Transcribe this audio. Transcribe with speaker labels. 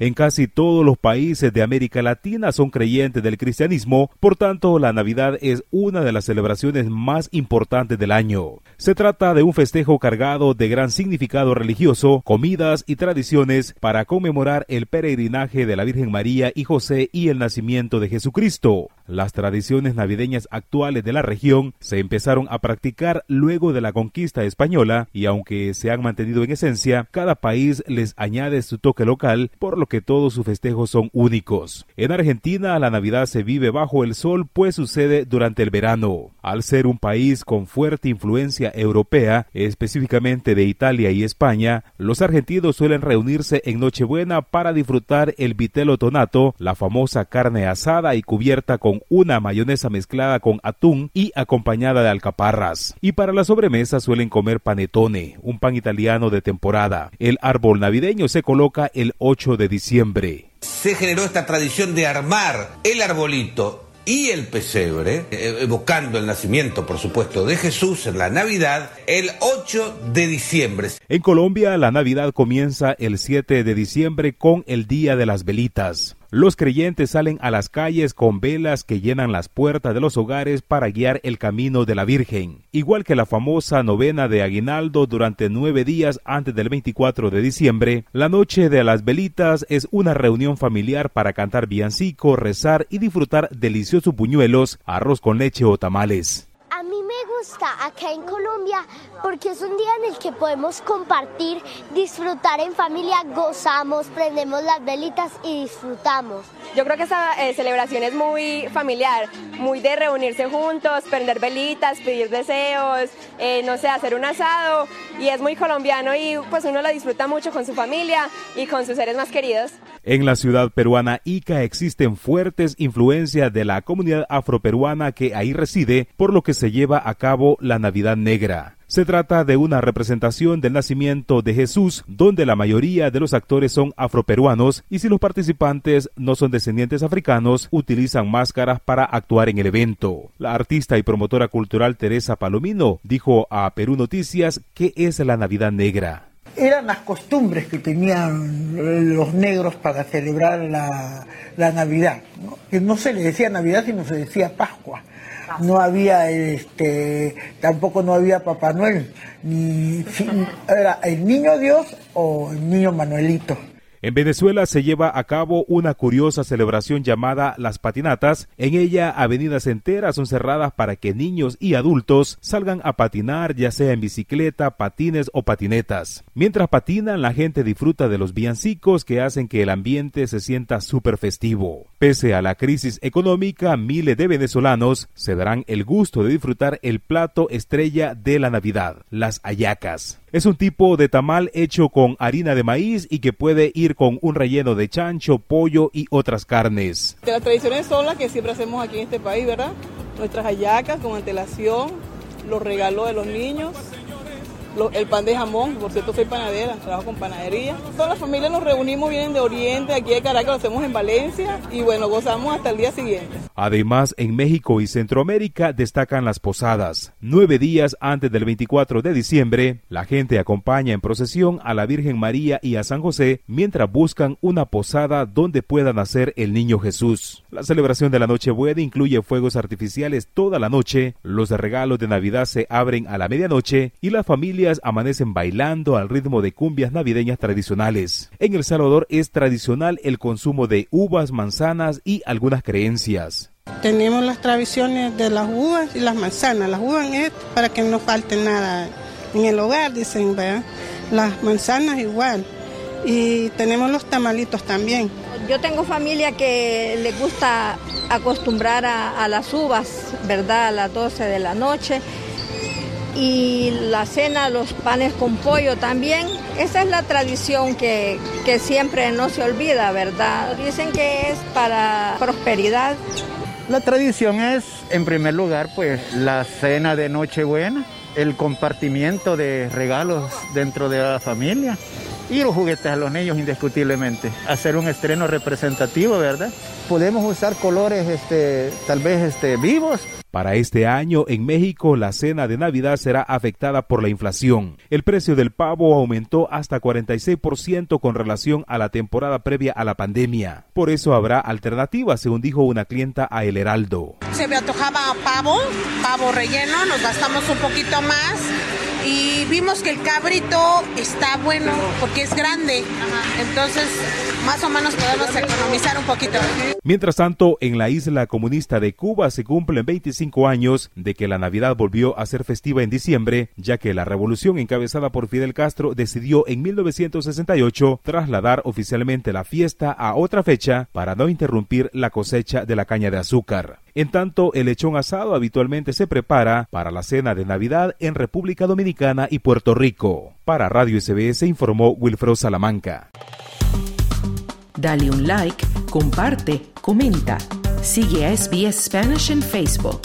Speaker 1: En casi todos los países de América Latina son creyentes del cristianismo, por tanto la Navidad es una de las celebraciones más importantes del año. Se trata de un festejo cargado de gran significado religioso, comidas y tradiciones para conmemorar el peregrinaje de la Virgen María y José y el nacimiento de Jesucristo. Las tradiciones navideñas actuales de la región se empezaron a practicar luego de la conquista española y aunque se han mantenido en esencia, cada país les añade su toque local, por lo que todos sus festejos son únicos. En Argentina la Navidad se vive bajo el sol pues sucede durante el verano. Al ser un país con fuerte influencia europea, específicamente de Italia y España, los argentinos suelen reunirse en Nochebuena para disfrutar el vitelo tonato, la famosa carne asada y cubierta con una mayonesa mezclada con atún y acompañada de alcaparras. Y para la sobremesa suelen comer panetone, un pan italiano de temporada. El árbol navideño se coloca el 8 de diciembre.
Speaker 2: Se generó esta tradición de armar el arbolito y el pesebre, eh, evocando el nacimiento, por supuesto, de Jesús en la Navidad, el 8 de diciembre.
Speaker 1: En Colombia, la Navidad comienza el 7 de diciembre con el Día de las Velitas. Los creyentes salen a las calles con velas que llenan las puertas de los hogares para guiar el camino de la Virgen. Igual que la famosa novena de Aguinaldo durante nueve días antes del 24 de diciembre, la noche de las velitas es una reunión familiar para cantar villancico, rezar y disfrutar deliciosos buñuelos, arroz con leche o tamales
Speaker 3: gusta acá en Colombia porque es un día en el que podemos compartir, disfrutar en familia, gozamos, prendemos las velitas y disfrutamos.
Speaker 4: Yo creo que esta eh, celebración es muy familiar, muy de reunirse juntos, prender velitas, pedir deseos, eh, no sé, hacer un asado y es muy colombiano y pues uno lo disfruta mucho con su familia y con sus seres más queridos.
Speaker 1: En la ciudad peruana Ica existen fuertes influencias de la comunidad afroperuana que ahí reside, por lo que se lleva a cabo la Navidad Negra. Se trata de una representación del nacimiento de Jesús, donde la mayoría de los actores son afroperuanos y si los participantes no son descendientes africanos, utilizan máscaras para actuar en el evento. La artista y promotora cultural Teresa Palomino dijo a Perú Noticias que es la Navidad Negra
Speaker 5: eran las costumbres que tenían los negros para celebrar la, Navidad. Que no se le decía Navidad, sino se decía Pascua no había este tampoco no había Papá Noel ni era el niño Dios o el niño Manuelito
Speaker 1: en Venezuela se lleva a cabo una curiosa celebración llamada Las Patinatas. En ella, avenidas enteras son cerradas para que niños y adultos salgan a patinar, ya sea en bicicleta, patines o patinetas. Mientras patinan, la gente disfruta de los villancicos que hacen que el ambiente se sienta súper festivo. Pese a la crisis económica, miles de venezolanos se darán el gusto de disfrutar el plato estrella de la Navidad, las ayacas. Es un tipo de tamal hecho con harina de maíz y que puede ir con un relleno de chancho, pollo y otras carnes.
Speaker 6: Las tradiciones son las que siempre hacemos aquí en este país, ¿verdad? Nuestras hallacas con antelación, los regalos de los niños, el pan de jamón, por cierto soy panadera, trabajo con panadería. Toda la familia nos reunimos, vienen de Oriente, aquí de Caracas, lo hacemos en Valencia y bueno, gozamos hasta el día siguiente.
Speaker 1: Además, en México y Centroamérica destacan las posadas. Nueve días antes del 24 de diciembre, la gente acompaña en procesión a la Virgen María y a San José mientras buscan una posada donde pueda nacer el niño Jesús. La celebración de la Nochebuena incluye fuegos artificiales toda la noche, los regalos de Navidad se abren a la medianoche y la familia amanecen bailando al ritmo de cumbias navideñas tradicionales. En El Salvador es tradicional el consumo de uvas, manzanas y algunas creencias.
Speaker 7: Tenemos las tradiciones de las uvas y las manzanas. Las uvas es para que no falte nada en el hogar, dicen, ¿verdad? Las manzanas igual. Y tenemos los tamalitos también.
Speaker 8: Yo tengo familia que le gusta acostumbrar a, a las uvas, ¿verdad? A las 12 de la noche y la cena, los panes con pollo también. Esa es la tradición que, que siempre no se olvida, ¿verdad? Dicen que es para prosperidad.
Speaker 9: La tradición es, en primer lugar, pues la cena de Nochebuena, el compartimiento de regalos dentro de la familia y los juguetes a los niños indiscutiblemente. Hacer un estreno representativo, ¿verdad? Podemos usar colores este, tal vez este, vivos
Speaker 1: para este año en México la cena de Navidad será afectada por la inflación. El precio del pavo aumentó hasta 46% con relación a la temporada previa a la pandemia. Por eso habrá alternativas, según dijo una clienta a El Heraldo.
Speaker 10: Se me antojaba pavo, pavo relleno, nos gastamos un poquito más y vimos que el cabrito está bueno porque es grande. Entonces, más o menos podemos economizar un poquito.
Speaker 1: Mientras tanto, en la isla comunista de Cuba se cumplen 25 años de que la Navidad volvió a ser festiva en diciembre, ya que la revolución encabezada por Fidel Castro decidió en 1968 trasladar oficialmente la fiesta a otra fecha para no interrumpir la cosecha de la caña de azúcar. En tanto, el lechón asado habitualmente se prepara para la cena de Navidad en República Dominicana y Puerto Rico. Para Radio SBS informó Wilfredo Salamanca.
Speaker 11: Dale un like, comparte, comenta. Sigue a SBS Spanish en Facebook.